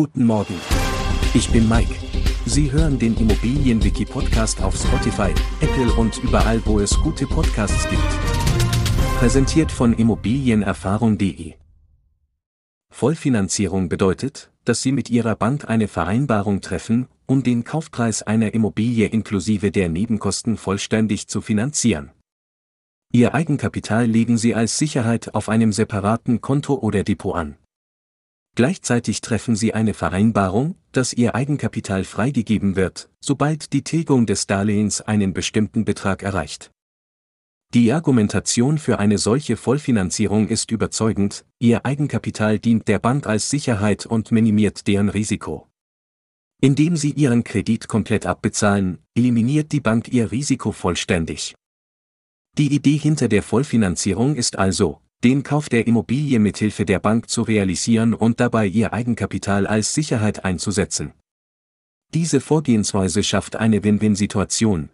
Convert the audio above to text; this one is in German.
Guten Morgen. Ich bin Mike. Sie hören den Immobilienwiki-Podcast auf Spotify, Apple und überall, wo es gute Podcasts gibt. Präsentiert von Immobilienerfahrung.de. Vollfinanzierung bedeutet, dass Sie mit Ihrer Bank eine Vereinbarung treffen, um den Kaufpreis einer Immobilie inklusive der Nebenkosten vollständig zu finanzieren. Ihr Eigenkapital legen Sie als Sicherheit auf einem separaten Konto oder Depot an. Gleichzeitig treffen Sie eine Vereinbarung, dass Ihr Eigenkapital freigegeben wird, sobald die Tilgung des Darlehens einen bestimmten Betrag erreicht. Die Argumentation für eine solche Vollfinanzierung ist überzeugend, Ihr Eigenkapital dient der Bank als Sicherheit und minimiert deren Risiko. Indem Sie Ihren Kredit komplett abbezahlen, eliminiert die Bank Ihr Risiko vollständig. Die Idee hinter der Vollfinanzierung ist also, den Kauf der Immobilie mithilfe der Bank zu realisieren und dabei ihr Eigenkapital als Sicherheit einzusetzen. Diese Vorgehensweise schafft eine Win-Win-Situation,